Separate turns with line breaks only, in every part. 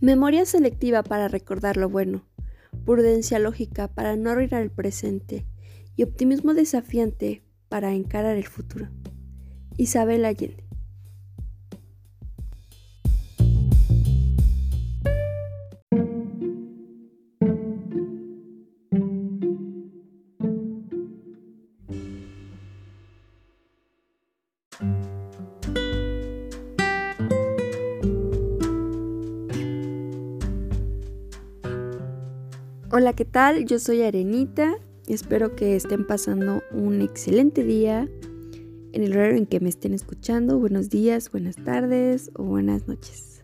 Memoria selectiva para recordar lo bueno, prudencia lógica para no arruinar el presente y optimismo desafiante para encarar el futuro. Isabel Allende. ¿Qué tal? Yo soy Arenita. Espero que estén pasando un excelente día en el horario en que me estén escuchando. Buenos días, buenas tardes o buenas noches.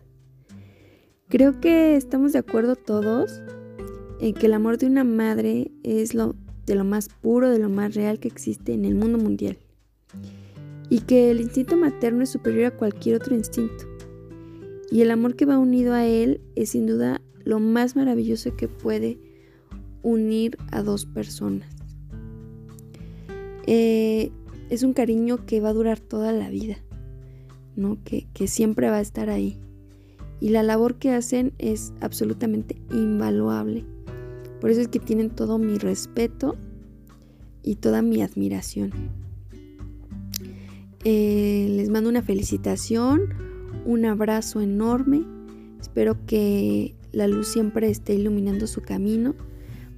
Creo que estamos de acuerdo todos en que el amor de una madre es lo de lo más puro, de lo más real que existe en el mundo mundial. Y que el instinto materno es superior a cualquier otro instinto. Y el amor que va unido a él es sin duda lo más maravilloso que puede unir a dos personas. Eh, es un cariño que va a durar toda la vida, ¿no? Que, siempre va a estar ahí. Y la labor que hacen es absolutamente invaluable. Por eso es que tienen todo mi respeto y toda mi admiración. Eh, les mando una felicitación, un abrazo enorme. Espero que la luz siempre esté iluminando su camino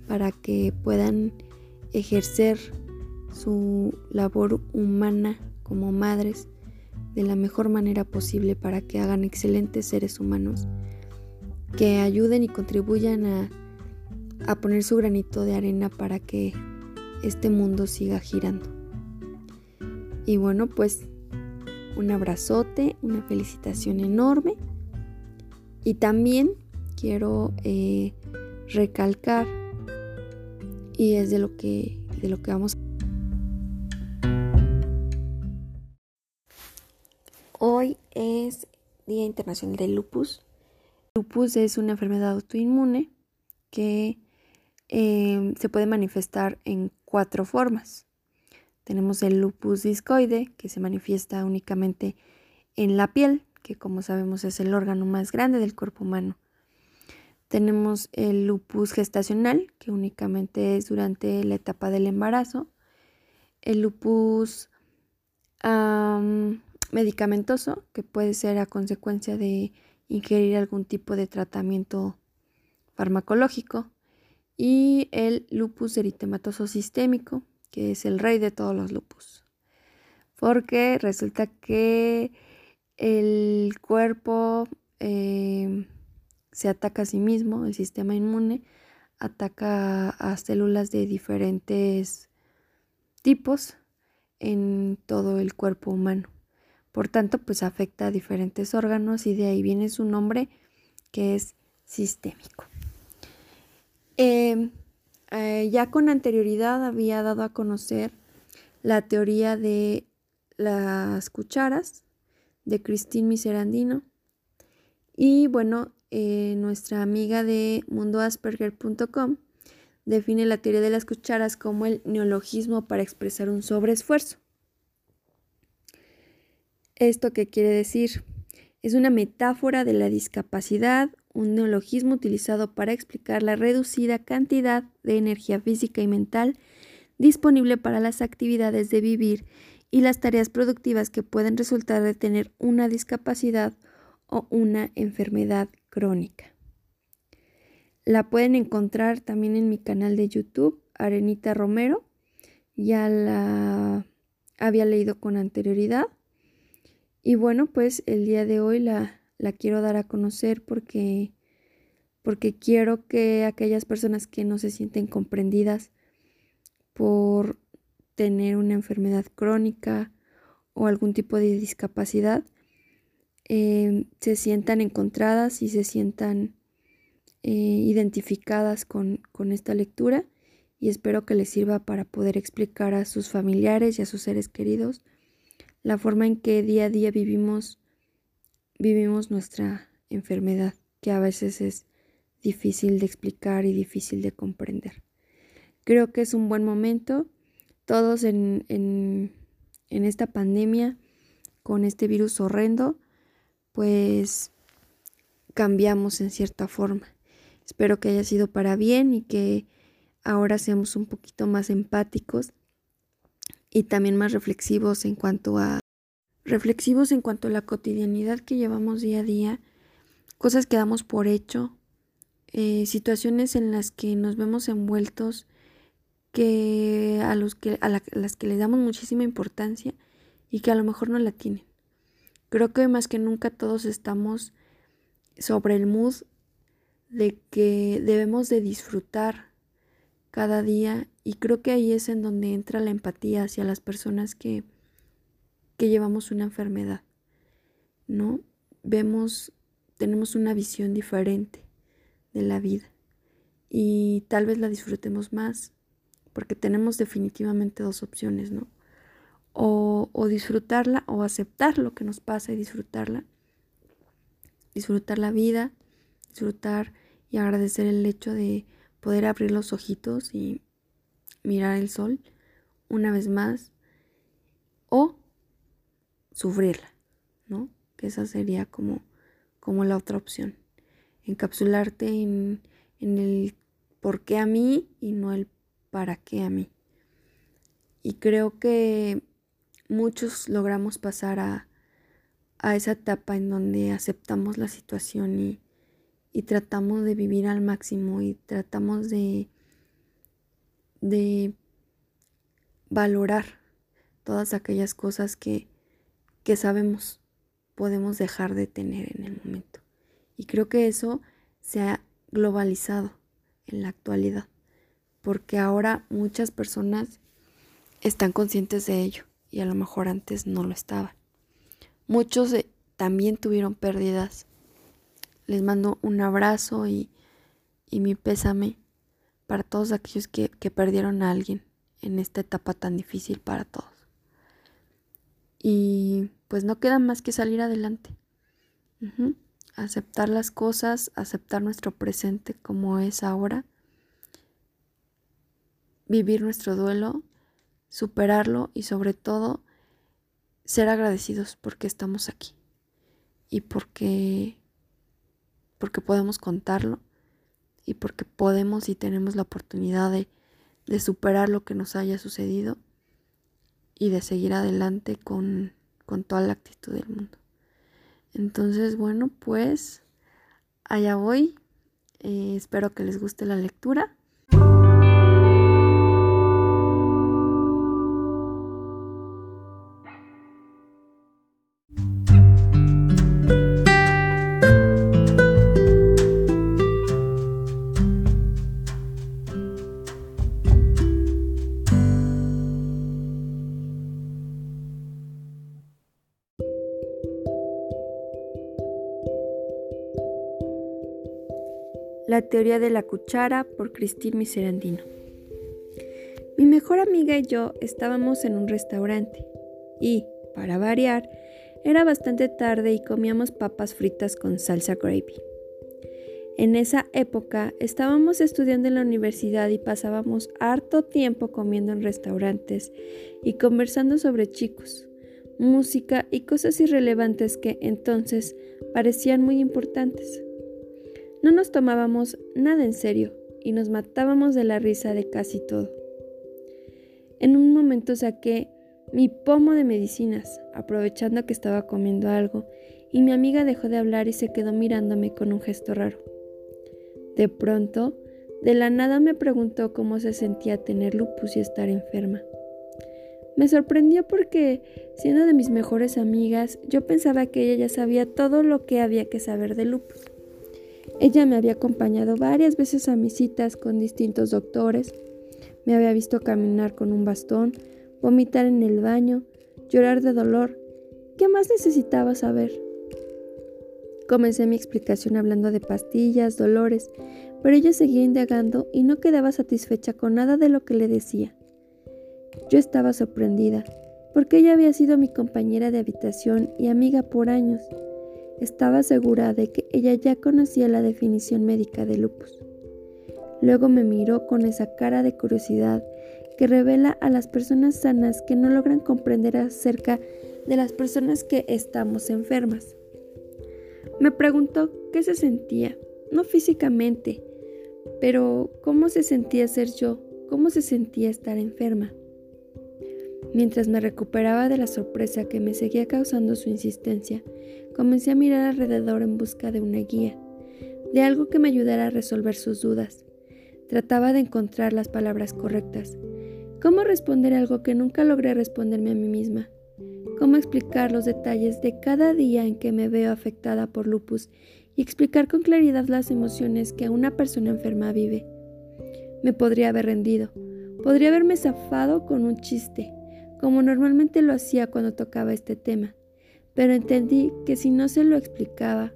para que puedan ejercer su labor humana como madres de la mejor manera posible para que hagan excelentes seres humanos que ayuden y contribuyan a, poner su granito de arena para que este mundo siga girando. Y bueno, pues un abrazote, una felicitación enorme. Y también quiero eh, recalcar y es de lo que, de lo que vamos Hoy es Día Internacional del Lupus. Lupus es una enfermedad autoinmune que em, se puede manifestar en cuatro formas. Tenemos el lupus discoide, que se manifiesta únicamente en la piel, que como sabemos es el órgano más grande del cuerpo humano. Tenemos el lupus gestacional, que únicamente es durante la etapa del embarazo. El lupus medicamentoso, que puede ser a consecuencia de ingerir algún tipo de tratamiento farmacológico. Y el lupus eritematoso sistémico, que es el rey de todos los lupus. Porque resulta que el cuerpo eh, se ataca a sí mismo, el sistema inmune ataca a células de diferentes tipos en todo el cuerpo humano. Por tanto, pues afecta a diferentes órganos y de ahí viene su nombre que es sistémico. Em, eh, ya con anterioridad había dado a conocer la teoría de las cucharas de Christine Miserandino. Y bueno, eh, nuestra amiga de mundoasperger.com define la teoría de las cucharas como el neologismo para expresar un sobreesfuerzo. ¿Esto qué quiere decir? Es una metáfora de la discapacidad, un neologismo utilizado para explicar la reducida cantidad de energía física y mental disponible para las actividades de vivir y las tareas productivas que pueden resultar de tener una discapacidad o una enfermedad crónica. La pueden encontrar también en mi canal de YouTube, Arenita Romero. Ya la había leído con anterioridad. Y bueno, pues el día de hoy la, la quiero dar a conocer porque, porque quiero que aquellas personas que no se sienten comprendidas por tener una enfermedad crónica o algún tipo de discapacidad, Em, se sientan encontradas y se sientan eh, identificadas con, con esta lectura y espero que les sirva para poder explicar a sus familiares y a sus seres queridos la forma en que día a día vivimos vivimos nuestra enfermedad, que a veces es difícil de explicar y difícil de comprender. Creo que es un buen momento, todos en, en, en esta pandemia, con este virus horrendo, pues cambiamos en cierta forma. Espero que haya sido para bien y que ahora seamos un poquito más empáticos y también más reflexivos en cuanto a reflexivos en cuanto a la cotidianidad que llevamos día a día, cosas que damos por hecho, eh, situaciones en las que nos vemos envueltos que a los que a las que les damos muchísima importancia y que a lo mejor no la tienen. Creo que más que nunca todos estamos sobre el mood de que debemos de disfrutar cada día y creo que ahí es en donde entra la empatía hacia las personas que, que llevamos una enfermedad, ¿no? Vemos, tenemos una visión diferente de la vida y tal vez la disfrutemos más porque tenemos definitivamente dos opciones, ¿no? O, disfrutarla o aceptar lo que nos pasa y disfrutarla, disfrutar la vida, disfrutar y agradecer el hecho de poder abrir los ojitos y mirar el sol una vez más o sufrirla, ¿no? Que esa sería como, como la otra opción. Encapsularte en, en el por qué a mí y no el para qué a mí. Y creo que muchos logramos pasar a, a esa etapa en donde aceptamos la situación y, y tratamos de vivir al máximo y tratamos de, de valorar todas aquellas cosas que, que sabemos podemos dejar de tener en el momento. Y creo que eso se ha globalizado en la actualidad, porque ahora muchas personas están conscientes de ello y a lo mejor antes no lo estaban. Muchos eh, también tuvieron pérdidas les mando un abrazo y, mi pésame para todos aquellos que, perdieron a alguien en esta etapa tan difícil para todos. Y pues no queda más que salir adelante. Aceptar las cosas, aceptar nuestro presente como es ahora, vivir nuestro duelo, superarlo y sobre todo ser agradecidos porque estamos aquí y porque porque podemos contarlo y porque podemos y tenemos la oportunidad de, superar lo que nos haya sucedido y de seguir adelante con, toda la actitud del mundo. Entonces, bueno, pues allá voy. Eh, espero que les guste la lectura. La teoría de la cuchara por Miserandino. Mi mejor amiga y yo estábamos en un restaurante y, para variar, era bastante tarde y comíamos papas fritas con salsa gravy. En esa época estábamos estudiando en la universidad y pasábamos harto tiempo comiendo en restaurantes y conversando sobre chicos, música y cosas irrelevantes que entonces parecían muy importantes. No nos tomábamos nada en serio y nos matábamos de la risa de casi todo. En un momento saqué mi pomo de medicinas, aprovechando que estaba comiendo algo, y mi amiga dejó de hablar y se quedó mirándome con un gesto raro. De pronto, de la nada me preguntó cómo se sentía tener lupus y estar enferma. Me sorprendió porque, siendo de mis mejores amigas, yo pensaba que ella ya sabía todo lo que había que saber de lupus. Ella me había acompañado varias veces a mis citas con distintos doctores, me había visto caminar con un bastón, vomitar en el baño, llorar de dolor. ¿Qué más necesitaba saber? Comencé mi explicación hablando de pastillas, dolores, pero ella seguía indagando y no quedaba satisfecha con nada de lo que le decía. Yo estaba sorprendida, porque ella había sido mi compañera de habitación y amiga por años. Estaba segura de que ella ya conocía la definición médica de lupus. Luego me miró con esa cara de curiosidad que revela a las personas sanas que no logran comprender acerca de las personas que estamos enfermas. Me preguntó qué se sentía, no físicamente, pero cómo se sentía ser yo, cómo se sentía estar enferma. Mientras me recuperaba de la sorpresa que me seguía causando su insistencia, comencé a mirar alrededor en busca de una guía, de algo que me ayudara a resolver sus dudas. Trataba de encontrar las palabras correctas. ¿Cómo responder algo que nunca logré responderme a mí misma? ¿Cómo explicar los detalles de cada día en que me veo afectada por lupus y explicar con claridad las emociones que una persona enferma vive? Me podría haber rendido, podría haberme zafado con un chiste, como normalmente lo hacía cuando tocaba este tema, pero entendí que si no se lo explicaba,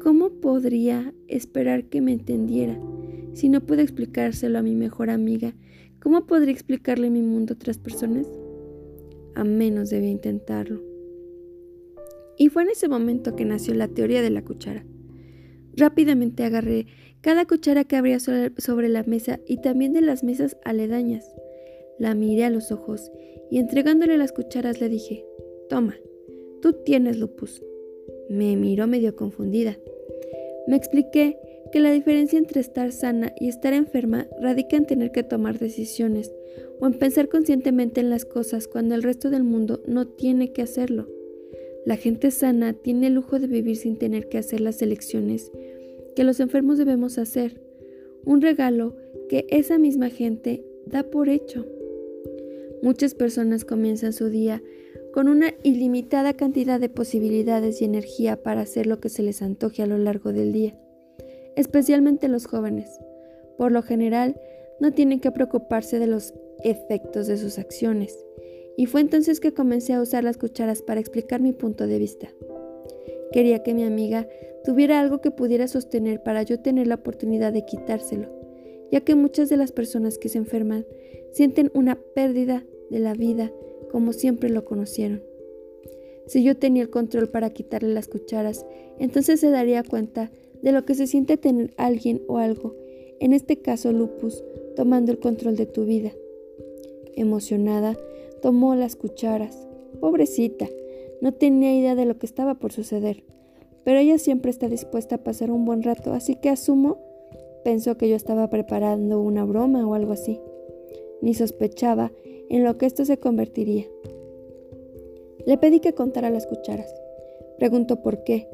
¿cómo podría esperar que me entendiera? Si no puedo explicárselo a mi mejor amiga, ¿cómo podría explicarle mi mundo a otras personas? A menos debía intentarlo. Y fue en ese momento que nació la teoría de la cuchara. Rápidamente agarré cada cuchara que habría sobre la mesa y también de las mesas aledañas. La miré a los ojos y entregándole las cucharas le dije, Toma, tú tienes lupus. Me miró medio confundida. Me expliqué que la diferencia entre estar sana y estar enferma radica en tener que tomar decisiones o en pensar conscientemente en las cosas cuando el resto del mundo no tiene que hacerlo. La gente sana tiene el lujo de vivir sin tener que hacer las elecciones que los enfermos debemos hacer, un regalo que esa misma gente da por hecho. Muchas personas comienzan su día con una ilimitada cantidad de posibilidades y energía para hacer lo que se les antoje a lo largo del día, especialmente los jóvenes. Por lo general, no tienen que preocuparse de los efectos de sus acciones, y fue entonces que comencé a usar las cucharas para explicar mi punto de vista. Quería que mi amiga tuviera algo que pudiera sostener para yo tener la oportunidad de quitárselo, ya que muchas de las personas que se enferman sienten una pérdida de la vida como siempre lo conocieron. Si yo tenía el control para quitarle las cucharas, entonces se daría cuenta de lo que se siente tener alguien o algo, en este caso lupus, tomando el control de tu vida. Emocionada, tomó las cucharas. Pobrecita, no tenía idea de lo que estaba por suceder, pero ella siempre está dispuesta a pasar un buen rato, así que asumo, pensó que yo estaba preparando una broma o algo así. Ni sospechaba en lo que esto se convertiría. Le pedí que contara las cucharas. Preguntó por qué,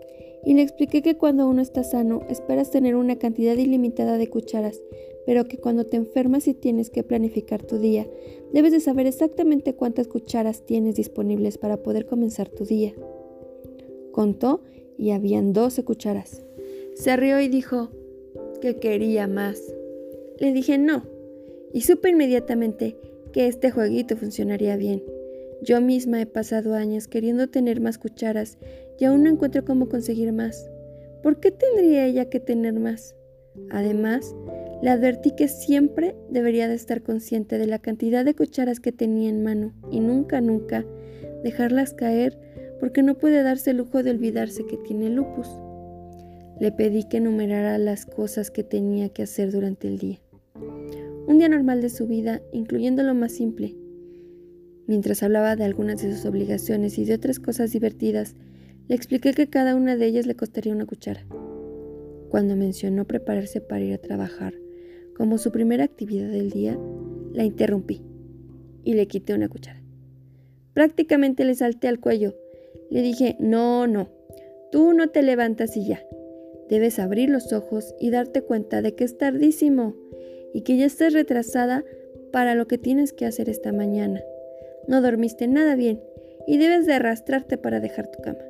y le expliqué que cuando uno está sano esperas tener una cantidad ilimitada de cucharas, pero que cuando te enfermas y tienes que planificar tu día, debes de saber exactamente cuántas cucharas tienes disponibles para poder comenzar tu día. Contó y habían 12 cucharas. Se rió y dijo que quería más. Le dije no, y supe inmediatamente que este jueguito funcionaría bien. Yo misma he pasado años queriendo tener más cucharas y aún no encuentro cómo conseguir más. ¿Por qué tendría ella que tener más? Además, le advertí que siempre debería de estar consciente de la cantidad de cucharas que tenía en mano y nunca, nunca dejarlas caer porque no puede darse el lujo de olvidarse que tiene lupus. Le pedí que enumerara las cosas que tenía que hacer durante el día un día normal de su vida, incluyendo lo más simple. Mientras hablaba de algunas de sus obligaciones y de otras cosas divertidas, le expliqué que cada una de ellas le costaría una cuchara. Cuando mencionó prepararse para ir a trabajar como su primera actividad del día, la interrumpí y le quité una cuchara. Prácticamente le salté al cuello. Le dije, no, no, tú no te levantas y ya. Debes abrir los ojos y darte cuenta de que es tardísimo y que ya estés retrasada para lo que tienes que hacer esta mañana. No dormiste nada bien y debes de arrastrarte para dejar tu cama.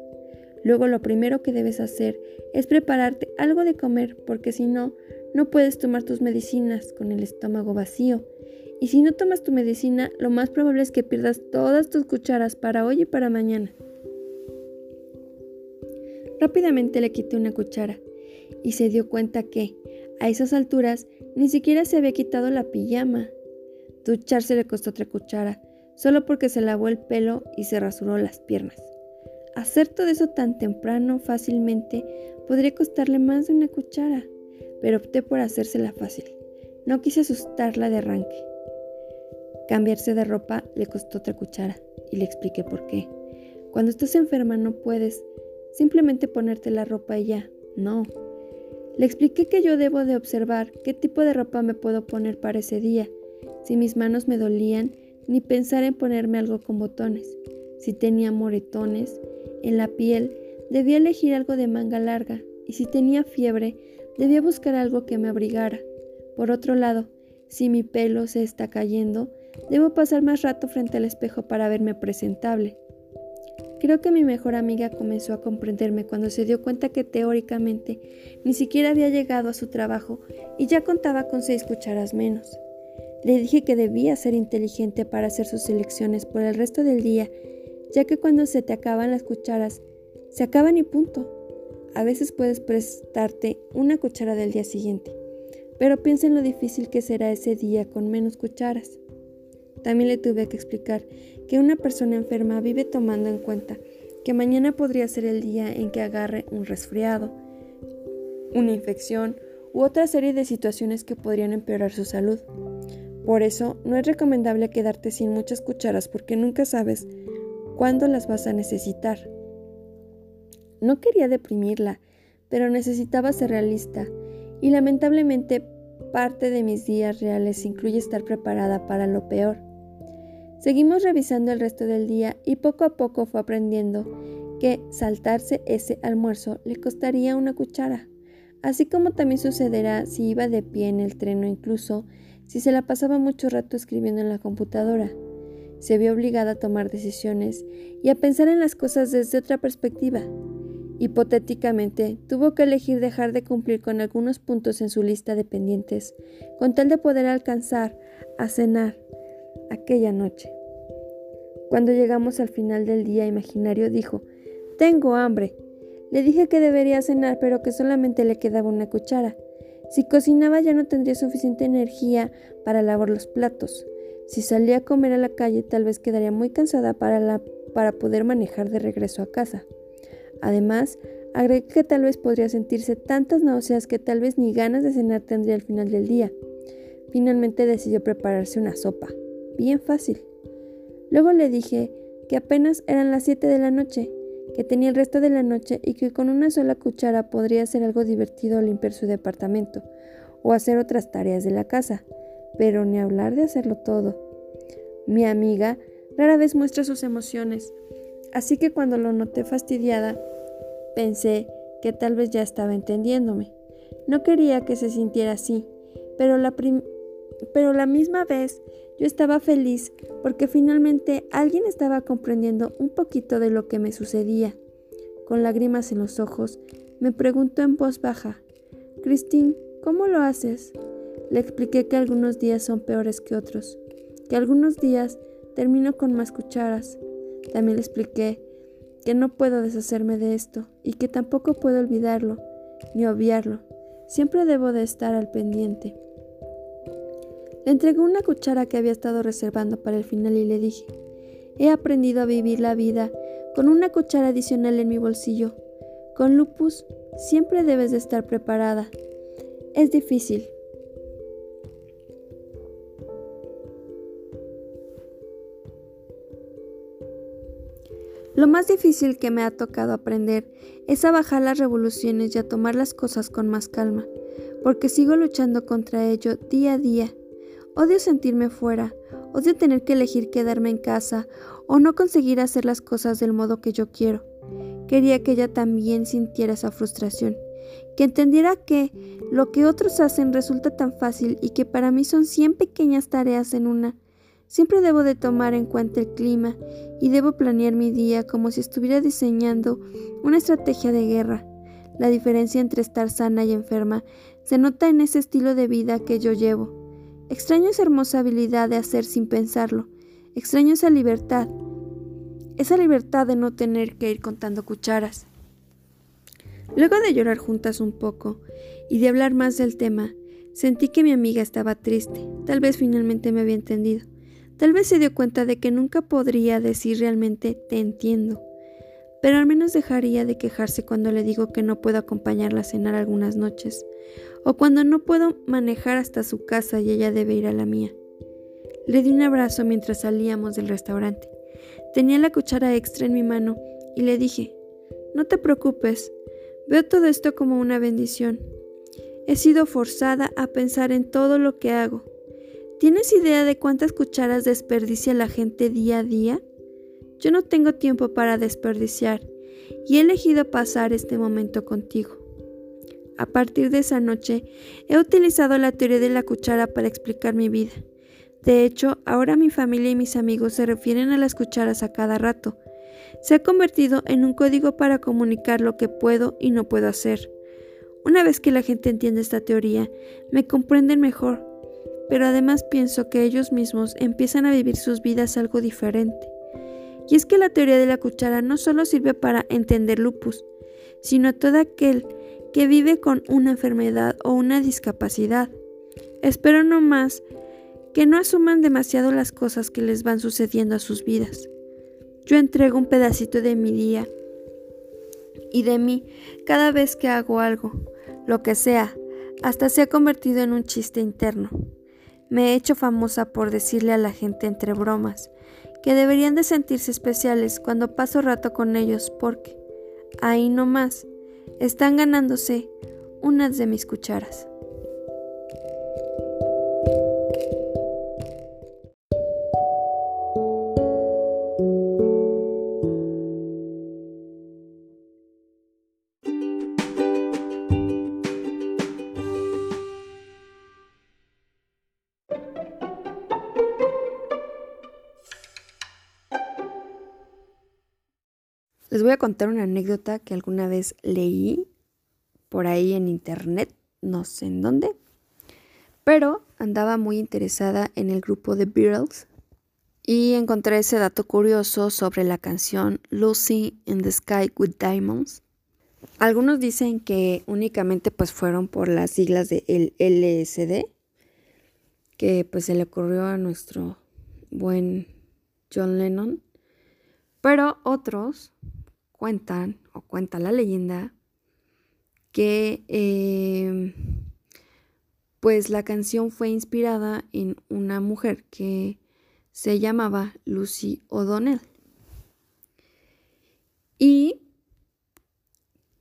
Luego lo primero que debes hacer es prepararte algo de comer porque si no, no puedes tomar tus medicinas con el estómago vacío. Y si no tomas tu medicina, lo más probable es que pierdas todas tus cucharas para hoy y para mañana. Rápidamente le quité una cuchara y se dio cuenta que, a esas alturas, ni siquiera se había quitado la pijama. Ducharse le costó otra cuchara, solo porque se lavó el pelo y se rasuró las piernas. Hacer todo eso tan temprano, fácilmente, podría costarle más de una cuchara, pero opté por hacérsela fácil. No quise asustarla de arranque. Cambiarse de ropa le costó otra cuchara y le expliqué por qué. Cuando estás enferma no puedes simplemente ponerte la ropa y ya. No. Le expliqué que yo debo de observar qué tipo de ropa me puedo poner para ese día, si mis manos me dolían, ni pensar en ponerme algo con botones. Si tenía moretones en la piel, debía elegir algo de manga larga, y si tenía fiebre, debía buscar algo que me abrigara. Por otro lado, si mi pelo se está cayendo, debo pasar más rato frente al espejo para verme presentable. Creo que mi mejor amiga comenzó a comprenderme cuando se dio cuenta que teóricamente ni siquiera había llegado a su trabajo y ya contaba con seis cucharas menos. Le dije que debía ser inteligente para hacer sus elecciones por el resto del día, ya que cuando se te acaban las cucharas, se acaban y punto. A veces puedes prestarte una cuchara del día siguiente, pero piensa en lo difícil que será ese día con menos cucharas. También le tuve que explicar que una persona enferma vive tomando en cuenta que mañana podría ser el día en que agarre un resfriado, una infección u otra serie de situaciones que podrían empeorar su salud. Por eso no es recomendable quedarte sin muchas cucharas porque nunca sabes cuándo las vas a necesitar. No quería deprimirla, pero necesitaba ser realista y lamentablemente parte de mis días reales incluye estar preparada para lo peor. Seguimos revisando el resto del día y poco a poco fue aprendiendo que saltarse ese almuerzo le costaría una cuchara, así como también sucederá si iba de pie en el tren o incluso si se la pasaba mucho rato escribiendo en la computadora. Se vio obligada a tomar decisiones y a pensar en las cosas desde otra perspectiva. Hipotéticamente, tuvo que elegir dejar de cumplir con algunos puntos en su lista de pendientes, con tal de poder alcanzar a cenar aquella noche. Cuando llegamos al final del día imaginario dijo, Tengo hambre. Le dije que debería cenar, pero que solamente le quedaba una cuchara. Si cocinaba ya no tendría suficiente energía para lavar los platos. Si salía a comer a la calle tal vez quedaría muy cansada para, para poder manejar de regreso a casa. Además, agregué que tal vez podría sentirse tantas náuseas que tal vez ni ganas de cenar tendría al final del día. Finalmente decidió prepararse una sopa bien fácil. Luego le dije que apenas eran las 7 de la noche, que tenía el resto de la noche y que con una sola cuchara podría hacer algo divertido limpiar su departamento o hacer otras tareas de la casa, pero ni hablar de hacerlo todo. Mi amiga rara vez muestra sus emociones, así que cuando lo noté fastidiada, pensé que tal vez ya estaba entendiéndome. No quería que se sintiera así, pero la, pero la misma vez yo estaba feliz porque finalmente alguien estaba comprendiendo un poquito de lo que me sucedía. Con lágrimas en los ojos, me preguntó en voz baja, Christine, ¿cómo lo haces? Le expliqué que algunos días son peores que otros, que algunos días termino con más cucharas. También le expliqué que no puedo deshacerme de esto y que tampoco puedo olvidarlo ni obviarlo. Siempre debo de estar al pendiente. Le entregué una cuchara que había estado reservando para el final y le dije, he aprendido a vivir la vida con una cuchara adicional en mi bolsillo. Con lupus siempre debes de estar preparada. Es difícil. Lo más difícil que me ha tocado aprender es a bajar las revoluciones y a tomar las cosas con más calma, porque sigo luchando contra ello día a día Odio sentirme fuera, odio tener que elegir quedarme en casa o no conseguir hacer las cosas del modo que yo quiero. Quería que ella también sintiera esa frustración, que entendiera que lo que otros hacen resulta tan fácil y que para mí son 100 pequeñas tareas en una. Siempre debo de tomar en cuenta el clima y debo planear mi día como si estuviera diseñando una estrategia de guerra. La diferencia entre estar sana y enferma se nota en ese estilo de vida que yo llevo. Extraño esa hermosa habilidad de hacer sin pensarlo. Extraño esa libertad. Esa libertad de no tener que ir contando cucharas. Luego de llorar juntas un poco y de hablar más del tema, sentí que mi amiga estaba triste. Tal vez finalmente me había entendido. Tal vez se dio cuenta de que nunca podría decir realmente te entiendo. Pero al menos dejaría de quejarse cuando le digo que no puedo acompañarla a cenar algunas noches, o cuando no puedo manejar hasta su casa y ella debe ir a la mía. Le di un abrazo mientras salíamos del restaurante. Tenía la cuchara extra en mi mano y le dije, No te preocupes, veo todo esto como una bendición. He sido forzada a pensar en todo lo que hago. ¿Tienes idea de cuántas cucharas desperdicia la gente día a día? Yo no tengo tiempo para desperdiciar y he elegido pasar este momento contigo. A partir de esa noche, he utilizado la teoría de la cuchara para explicar mi vida. De hecho, ahora mi familia y mis amigos se refieren a las cucharas a cada rato. Se ha convertido en un código para comunicar lo que puedo y no puedo hacer. Una vez que la gente entiende esta teoría, me comprenden mejor, pero además pienso que ellos mismos empiezan a vivir sus vidas algo diferente. Y es que la teoría de la cuchara no solo sirve para entender lupus, sino todo aquel que vive con una enfermedad o una discapacidad. Espero no más que no asuman demasiado las cosas que les van sucediendo a sus vidas. Yo entrego un pedacito de mi día y de mí cada vez que hago algo, lo que sea, hasta se ha convertido en un chiste interno. Me he hecho famosa por decirle a la gente entre bromas que deberían de sentirse especiales cuando paso rato con ellos porque, ahí nomás, están ganándose unas de mis cucharas. Voy a contar una anécdota que alguna vez leí por ahí en internet, no sé en dónde, pero andaba muy interesada en el grupo The Beatles y encontré ese dato curioso sobre la canción Lucy in the Sky with Diamonds. Algunos dicen que únicamente pues fueron por las siglas de el LSD, que pues se le ocurrió a nuestro buen John Lennon, pero otros cuentan o cuenta la leyenda que em, pues la canción fue inspirada en una mujer que se llamaba Lucy O'Donnell. Y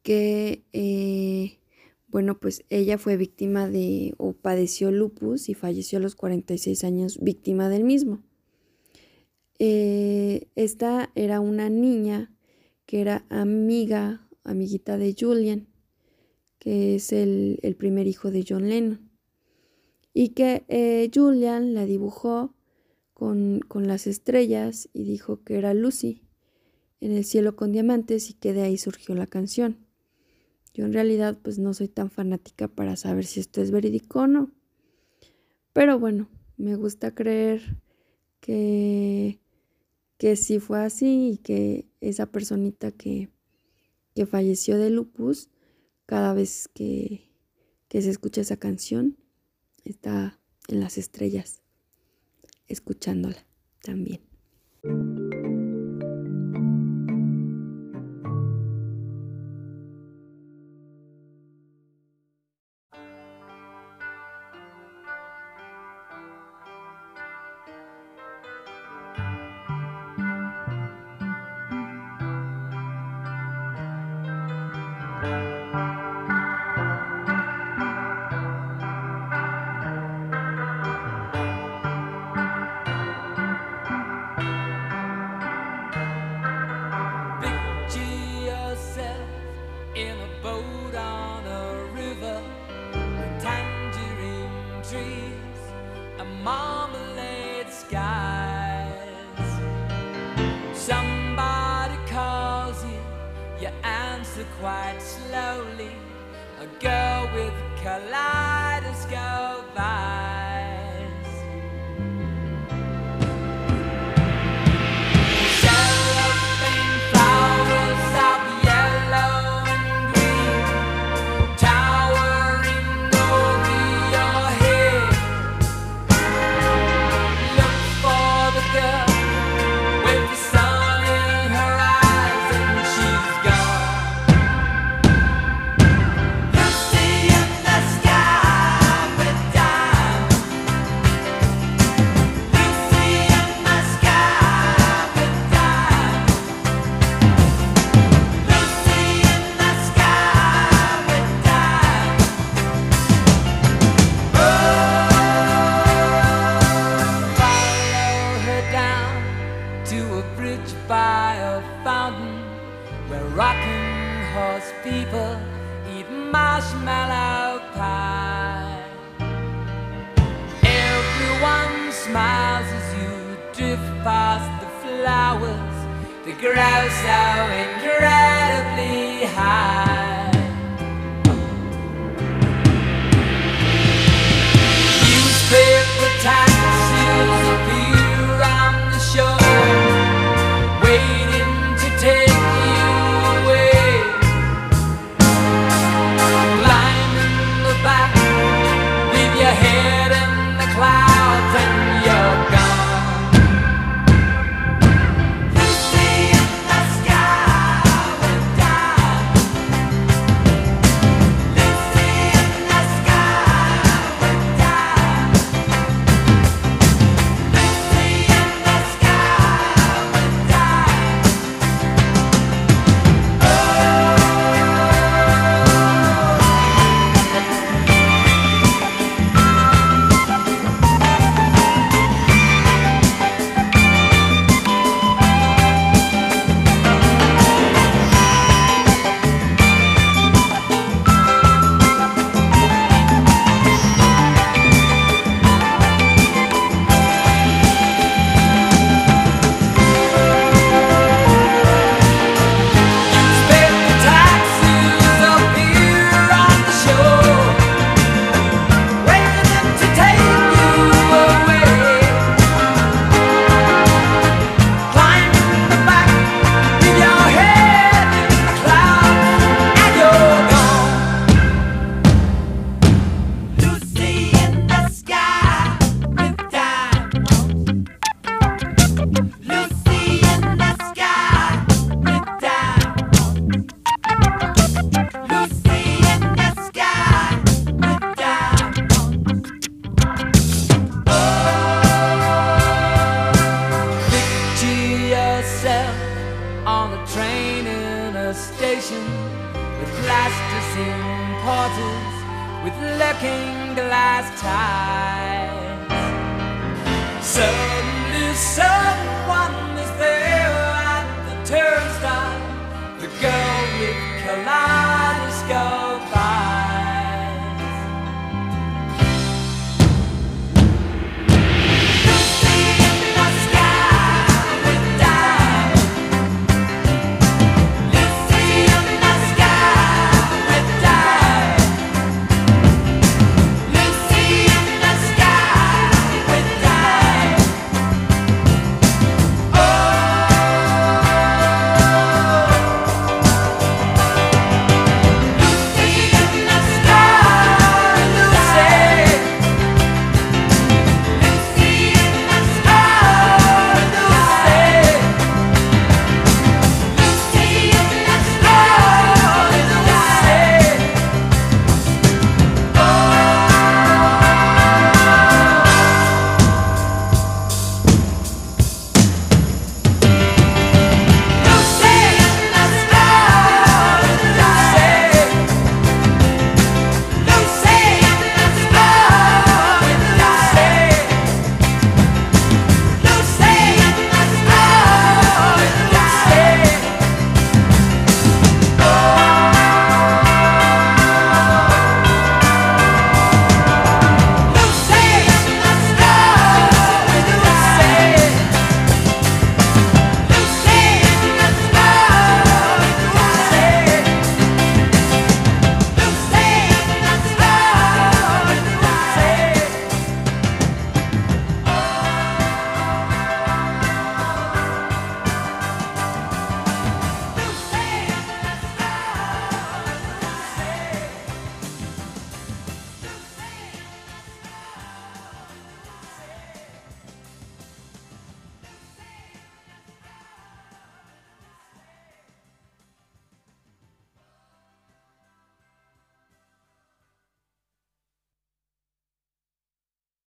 que eh, bueno pues ella fue víctima de o padeció lupus y falleció a los 46 años víctima del mismo. Eh, esta era una niña que era amiga, amiguita de Julian, que es el, primer hijo de John Lennon. Y que eh, Julian la dibujó con, con, las estrellas y dijo que era Lucy en el cielo con diamantes y que de ahí surgió la canción. Yo en realidad pues no soy tan fanática para saber si esto es verídico o no. Pero bueno, me gusta creer que que sí fue así y que esa personita que, que falleció de lupus, cada vez que, que se escucha esa canción, está en las estrellas, escuchándola también.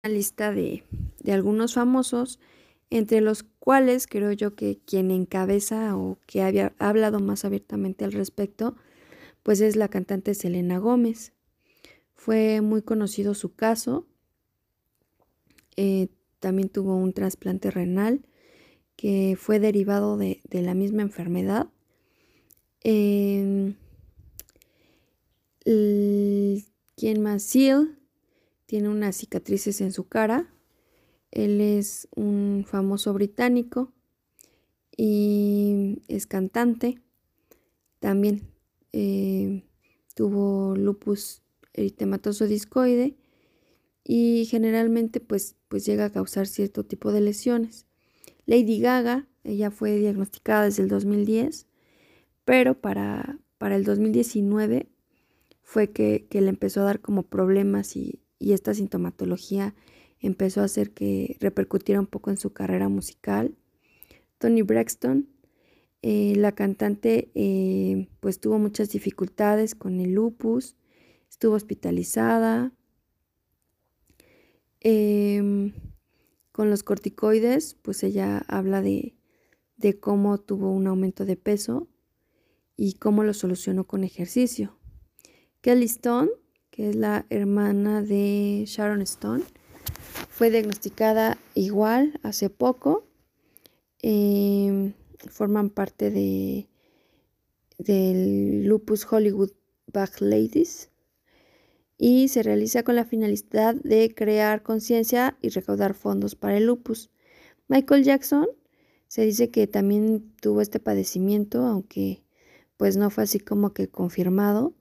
una lista de, de algunos famosos, entre los cuales creo yo que quien encabeza o que había hablado más abiertamente al respecto, pues es la cantante Selena Gómez. Fue muy conocido su caso. Eh, también tuvo un trasplante renal que fue derivado de, de la misma enfermedad. Eh, ¿Quién más? Seal tiene unas cicatrices en su cara. Él es un famoso británico y es cantante. También eh, tuvo lupus eritematoso discoide y generalmente pues, pues llega a causar cierto tipo de lesiones. Lady Gaga, ella fue diagnosticada desde el 2010, pero para, para el 2019 fue que, le empezó a dar como problemas y, esta sintomatología empezó a hacer que repercutiera un poco en su carrera musical. Tony Braxton, eh, la cantante, eh, pues tuvo muchas dificultades con el lupus, estuvo hospitalizada, Em, con los corticoides, pues ella habla de, cómo tuvo un aumento de peso y cómo lo solucionó con ejercicio. Kelly Stone, que es la hermana de Sharon Stone, fue diagnosticada igual hace poco. Em, forman parte de del Lupus Hollywood Back Ladies y se realiza con la finalidad de crear conciencia y recaudar fondos para el lupus. Michael Jackson se dice que también tuvo este padecimiento, aunque pues no fue así como que confirmado,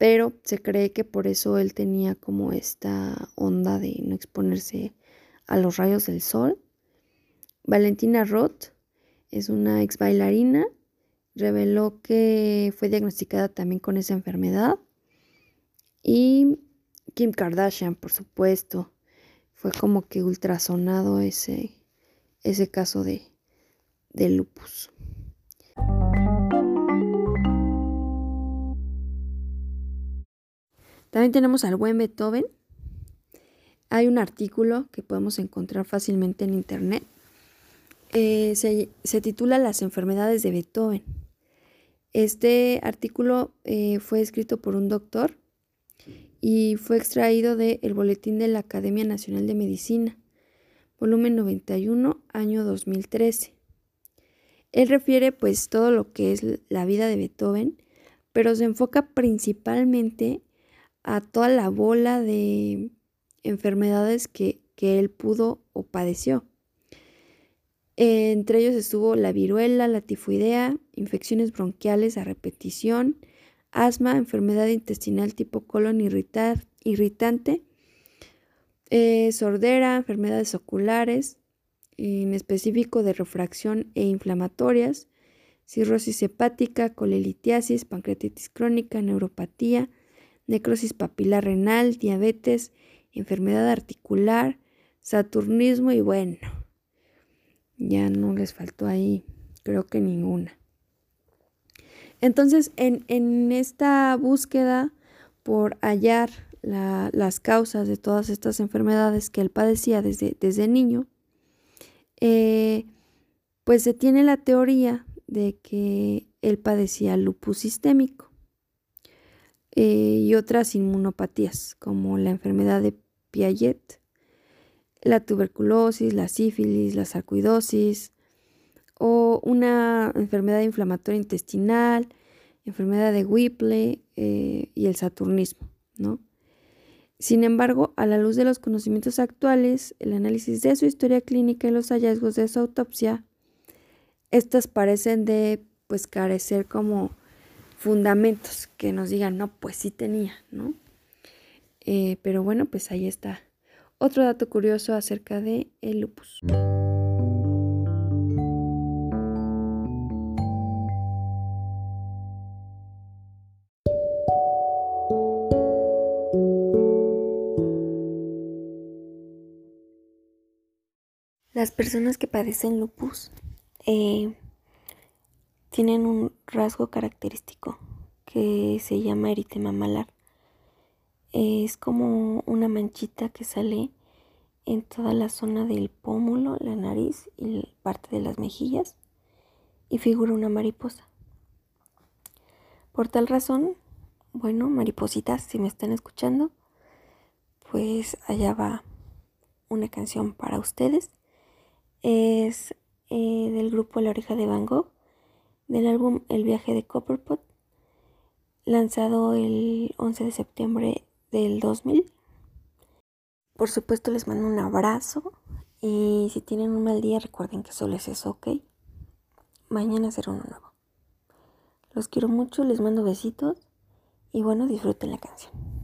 pero se cree que por eso él tenía como esta onda de no exponerse a los rayos del sol. Valentina Roth es una ex bailarina, reveló que fue diagnosticada también con esa enfermedad y Kim Kardashian, por supuesto. Fue como que ultrasonado ese, ese caso de, de lupus. También tenemos al buen Beethoven. Hay un artículo que podemos encontrar fácilmente en internet. Eh, se, se, titula Las enfermedades de Beethoven. Este artículo eh, fue escrito por un doctor y fue extraído del el Boletín de la Academia Nacional de Medicina, volumen 91, año 2013. Él refiere pues todo lo que es la vida de Beethoven, pero se enfoca principalmente a toda la bola de enfermedades que, que él pudo o padeció. Entre ellos estuvo la viruela, la tifoidea, infecciones bronquiales a repetición, asma, enfermedad intestinal tipo colon irritante, eh, sordera, enfermedades oculares, en específico de refracción e inflamatorias, cirrosis hepática, colelitiasis, pancreatitis crónica, neuropatía, necrosis papilar renal, diabetes, enfermedad articular, saturnismo y bueno, ya no les faltó ahí, creo que ninguna. Entonces, en, esta búsqueda por hallar las causas de todas estas enfermedades que él padecía desde, desde niño, eh, pues se tiene la teoría de que él padecía lupus sistémico eh, y otras inmunopatías como la enfermedad de Piaget, la tuberculosis, la sífilis, la sarcoidosis, o una enfermedad inflamatoria intestinal, enfermedad de Whipple eh, y el saturnismo, ¿no? Sin embargo, a la luz de los conocimientos actuales, el análisis de su historia clínica y los hallazgos de su autopsia, estas parecen de pues carecer como fundamentos que nos digan, no, pues sí tenía, ¿no? Eh, pero bueno, pues ahí está. Otro dato curioso acerca de el lupus. Las personas que padecen lupus eh, tienen un rasgo característico que se llama eritema malar. es como una manchita que sale en toda la zona del pómulo, la nariz y parte de las mejillas y figura una mariposa. Por tal razón, bueno, maripositas, si me están escuchando, pues allá va una canción para ustedes es eh, del grupo La Oreja de Van Gogh, del álbum El viaje de Copperpot, lanzado el 11 de septiembre del 2000. Por supuesto les mando un abrazo y si tienen un mal día recuerden que solo es eso, ¿ok? Mañana será uno nuevo. Los quiero mucho, les mando besitos y bueno, disfruten la canción.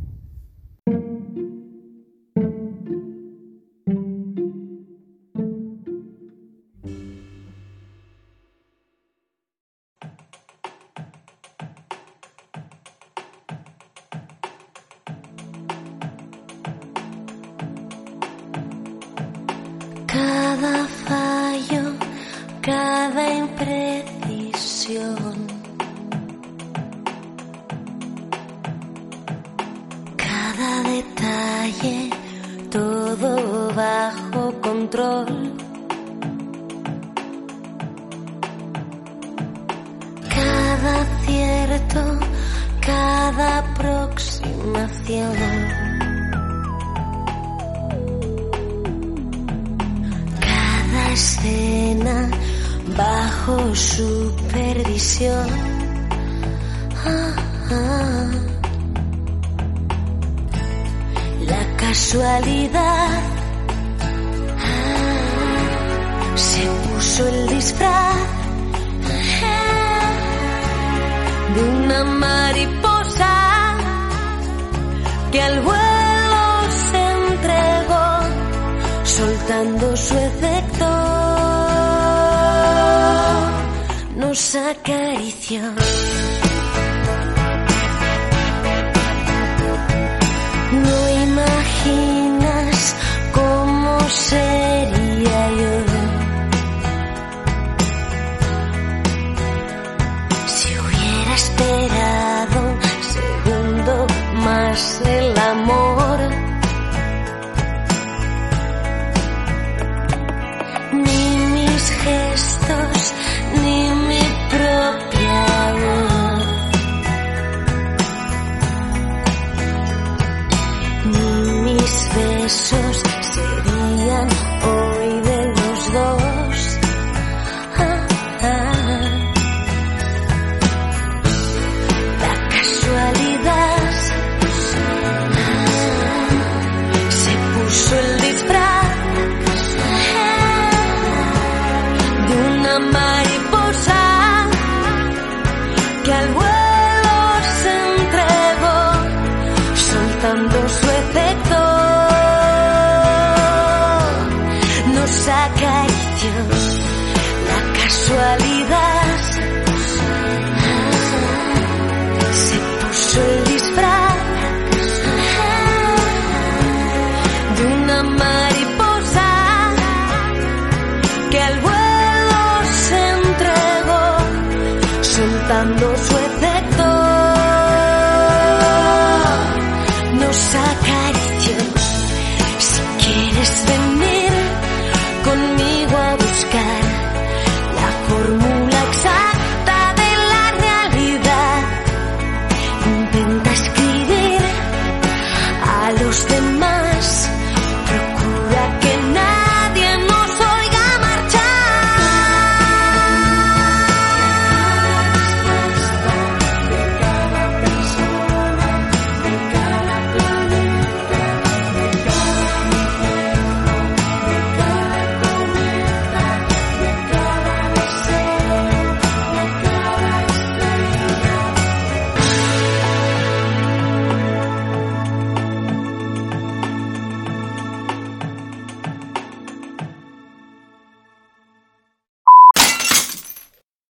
Cada imprecisión, cada detalle, todo bajo control. Cada acierto, cada aproximación. Bajo supervisión. Ah, ah. La casualidad ah, se puso el disfraz ah, de una mariposa que al vuelo se entregó soltando su nos acarició. No imaginas cómo sería yo si hubiera esperado un segundo más el amor.